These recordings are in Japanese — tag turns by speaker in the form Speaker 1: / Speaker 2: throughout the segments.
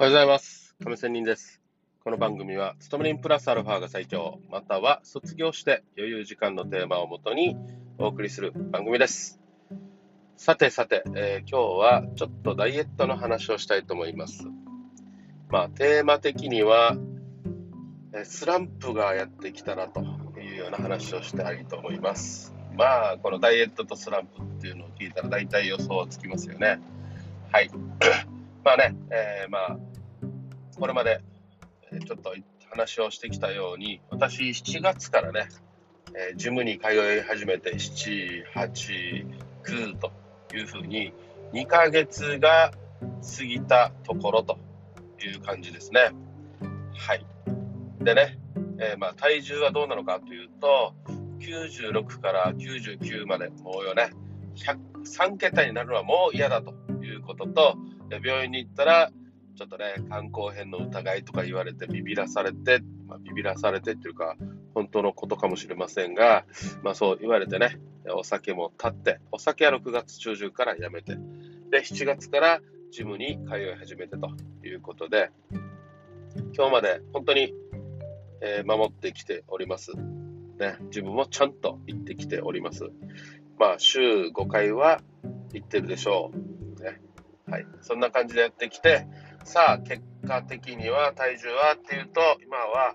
Speaker 1: おはようございます。亀仙人です。この番組は、勤め人プラスアルファが最強、または卒業して余裕時間のテーマをもとにお送りする番組です。さてさて、えー今日はちょっとダイエットの話をしたいと思います。まあ、テーマ的には、えースランプがやってきたなというような話をしたいと思います。まあ、このダイエットとスランプっていうのを聞いたら大体予想はつきますよね。はい。まあね、えーまあ、これまでちょっと話をしてきたように、私、7月からね、えジムに通い始めて、7、8、9というふうに、2ヶ月が過ぎたところという感じですね。はい。でね、えーまあ、体重はどうなのかというと、96から99まで、もうよね、3桁になるのはもう嫌だということと、病院に行ったら、ちょっとね、肝硬変の疑いとか言われて、ビビらされて、まあ、ビビらされてっていうか、本当のことかもしれませんが、まあそう言われてね、お酒も立って、お酒は6月中旬からやめて、で、7月からジムに通い始めてということで、今日まで本当に、えー守ってきております。ね、自分もちゃんと行ってきております。まあ、週5回は行ってるでしょう。ね。はい。そんな感じでやってきて、さあ、結果的には体重はっていうと、今は、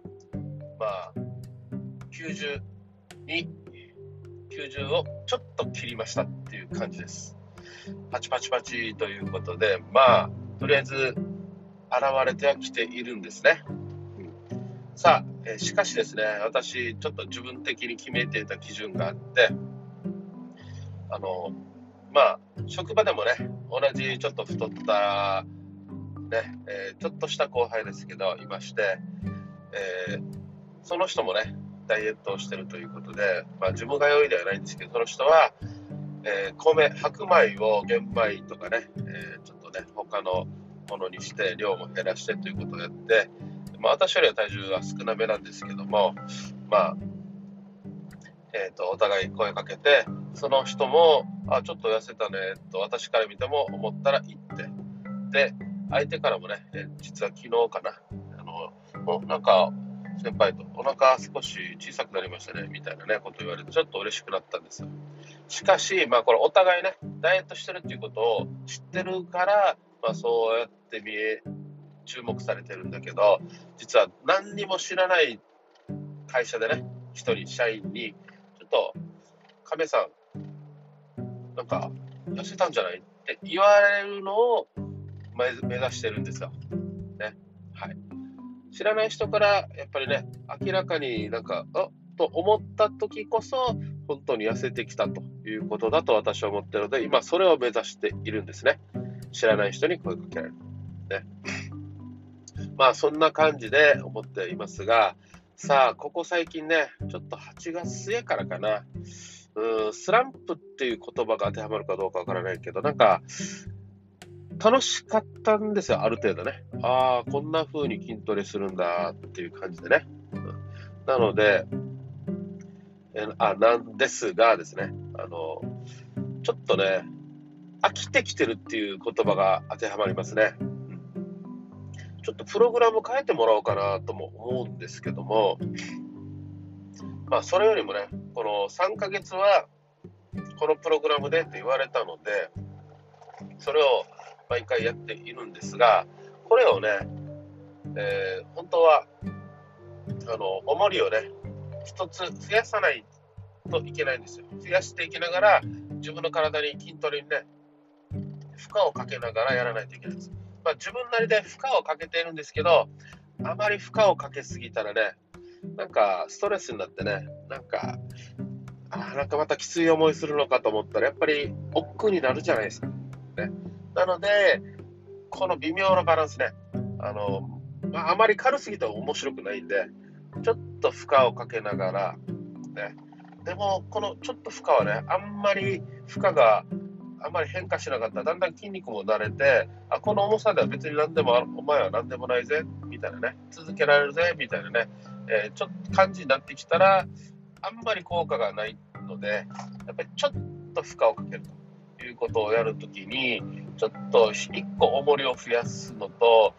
Speaker 1: まあ、90に、90をちょっと切りましたっていう感じです。パチパチパチということで、まあ、とりあえず、現れてはきているんですね。さあ、えしかしですね、私、ちょっと自分的に決めていた基準があって、あの、まあ、職場でもね、同じちょっと太った、ね、えーちょっとした後輩ですけど、いまして、えーその人もね、ダイエットをしてるということで、まあ、自分が良いではないんですけど、その人は、えー米、白米を玄米とかね、えちょっとね、他のものにして、量も減らしてということをやって、まあ、私よりは体重は少なめなんですけども、まあ、えー、とお互い声かけて、その人も、あ、ちょっと痩せたねと私から見ても思ったら言って、で、相手からもね、え実は昨日かな、あの、もうなんか、先輩とお腹少し小さくなりましたね、みたいなね、こと言われて、ちょっと嬉しくなったんですよ。しかし、まあこれお互いね、ダイエットしてるっていうことを知ってるから、まあそうやって見え、注目されてるんだけど、実は何にも知らない会社でね、一人社員に、ちょっと、亀さん、なんか、痩せたんじゃないって言われるのを目指してるんですよ。ね。はい。知らない人から、やっぱりね、明らかになんか、あと思った時こそ、本当に痩せてきたということだと私は思ってるので、今それを目指しているんですね。知らない人に声かけられる。ね。まあそんな感じで思っていますが、さあ、ここ最近ね、ちょっと8月末からかな、うーんスランプっていう言葉が当てはまるかどうかわからないけど、なんか、楽しかったんですよ、ある程度ね。ああ、こんな風に筋トレするんだっていう感じでね。うんなので、えあ、なんですがですね、あの、ちょっとね、飽きてきてるっていう言葉が当てはまりますね。ちょっとプログラム変えてもらおうかなとも思うんですけども、まあ、それよりもね、この3ヶ月は、このプログラムでって言われたので、それを毎回やっているんですが、これをね、えー本当は、あの、重りをね、一つ増やさないといけないんですよ。増やしていきながら、自分の体に筋トレにね、負荷をかけながらやらないといけないんです。まあ、自分なりで負荷をかけているんですけど、あまり負荷をかけすぎたらね、なんかストレスになってね、なんか、あーなんかまたきつい思いするのかと思ったら、やっぱり億劫になるじゃないですか。ね、なので、この微妙なバランスね、あの、まあ、まり軽すぎても面白くないんで、ちょっと負荷をかけながら、ね、でも、このちょっと負荷はね、あんまり負荷があんまり変化しなかった。ら、だんだん筋肉も慣れて、あ、この重さでは別に何でもある、お前は何でもないぜ、みたいなね、続けられるぜ、みたいなね、えーちょっと感じになってきたら、あんまり効果がないので、やっぱりちょっと負荷をかけるということをやるときに、ちょっと1個重りを増やすのと、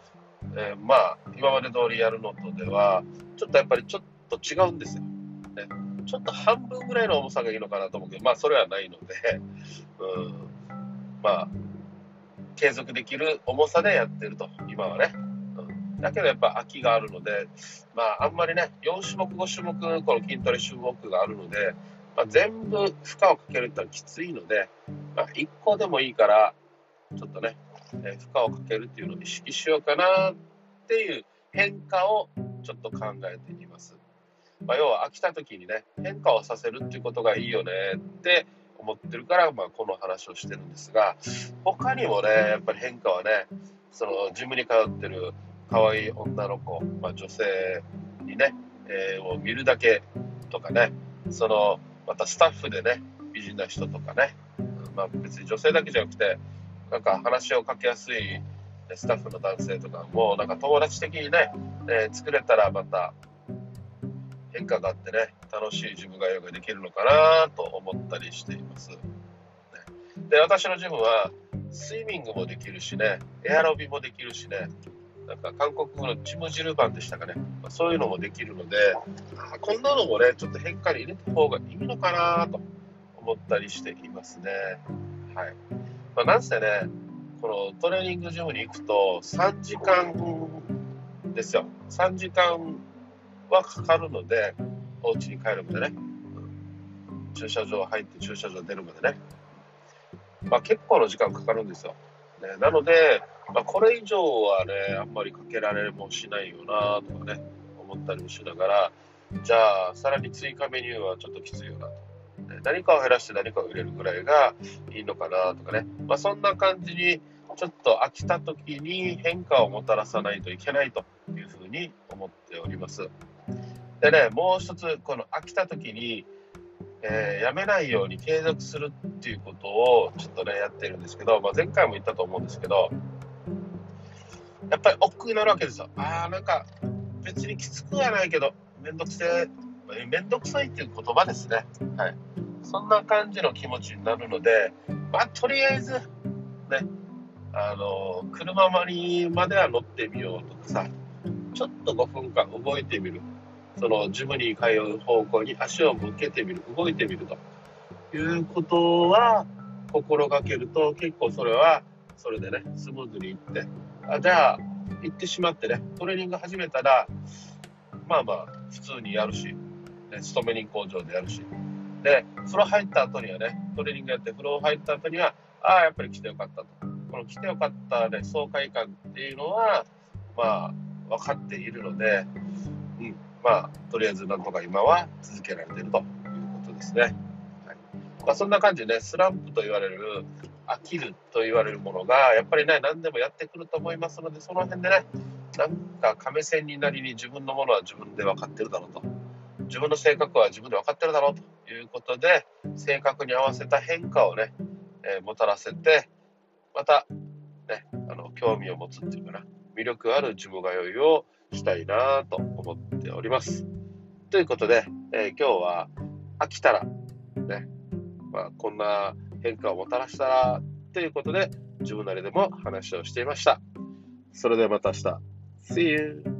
Speaker 1: えー、まあ、今まで通りやるのとでは、ちょっとやっぱりちょっと違うんですよ。ね、ちょっと半分ぐらいの重さがいいのかなと思うけど、まあ、それはないので、うん、まあ、継続できる重さでやってると、今はね。うん、だけどやっぱ空きがあるので、まあ、あんまりね、4種目、5種目、この筋トレ種目があるので、まあ、全部負荷をかけるってのはきついので、まあ、1個でもいいから、ちょっとね、え負荷をかけるっていうのを意識しようかなっていう変化をちょっと考えています。まあ、要は飽きた時にね、変化をさせるっていうことがいいよねって思ってるから、まあ、この話をしてるんですが、他にもね、やっぱり変化はね、そのジムに通ってる可愛い女の子、まあ、女性にね、えー、を見るだけとかね、そのまたスタッフでね、美人な人とかね、まあ、別に女性だけじゃなくて、なんか話をかけやすいスタッフの男性とかも、なんか友達的にね、えー、作れたらまた変化があってね、楽しいジム通いができるのかなと思ったりしています。で、私のジムは、スイミングもできるしね、エアロビもできるしね、なんか韓国語のチムジルバンでしたかね、まあ、そういうのもできるので、あこんなのもね、ちょっと変化に入れた方がいいのかなと思ったりしていますね。はい。まあ、なんせね、このトレーニングジムに行くと3時間ですよ。3時間はかかるので、お家に帰るまでね、駐車場入って駐車場出るまでね、まあ、結構の時間かかるんですよ。ね、なので、まあ、これ以上はね、あんまりかけられもしないよなとかね、思ったりもしながら、じゃあ、さらに追加メニューはちょっときついよなと。何かを減らして何かを入れるぐらいがいいのかなとかね、まあ、そんな感じにちょっと飽きた時に変化をもたらさないといけないというふうに思っております。でね、もう一つ、この飽きた時にえー、やめないように継続するっていうことをちょっとね、やってるんですけど、まあ、前回も言ったと思うんですけど、やっぱり億劫になるわけですよ。ああ、なんか別にきつくはないけど、めんどくせえ、めんどくさいっていう言葉ですね。はい。そんな感じの気持ちになるので、まあ、とりあえず、ね、あの、車まりまでは乗ってみようとかさ、ちょっと5分間動いてみる。そのジムに通う方向に足を向けてみる、動いてみると。いうことは心がけると結構それはそれでね、スムーズにいって、あじゃあ行ってしまってね、トレーニング始めたら、まあまあ普通にやるし、ね、勤め人工場でやるし、で、風呂入った後にはね、トレーニングやって風呂入った後には、ああ、やっぱり来てよかったと。この来てよかったね、爽快感っていうのは、まあ、分かっているので、うん、まあ、とりあえずなんとか今は続けられているということですね。はいまあ、そんな感じでね、スランプと言われる、飽きると言われるものが、やっぱりね、何でもやってくると思いますので、その辺でね、なんか亀仙人なりに自分のものは自分で分かってるだろうと。自分の性格は自分で分かってるだろうということで、性格に合わせた変化をね、えー、もたらせて、また、ね、あの、興味を持つっていうかな、魅力ある自分通いをしたいなと思っております。ということで、えー、今日は飽きたら、ね、まあ、こんな変化をもたらしたらということで、自分なりでも話をしていました。それではまた明日。See you!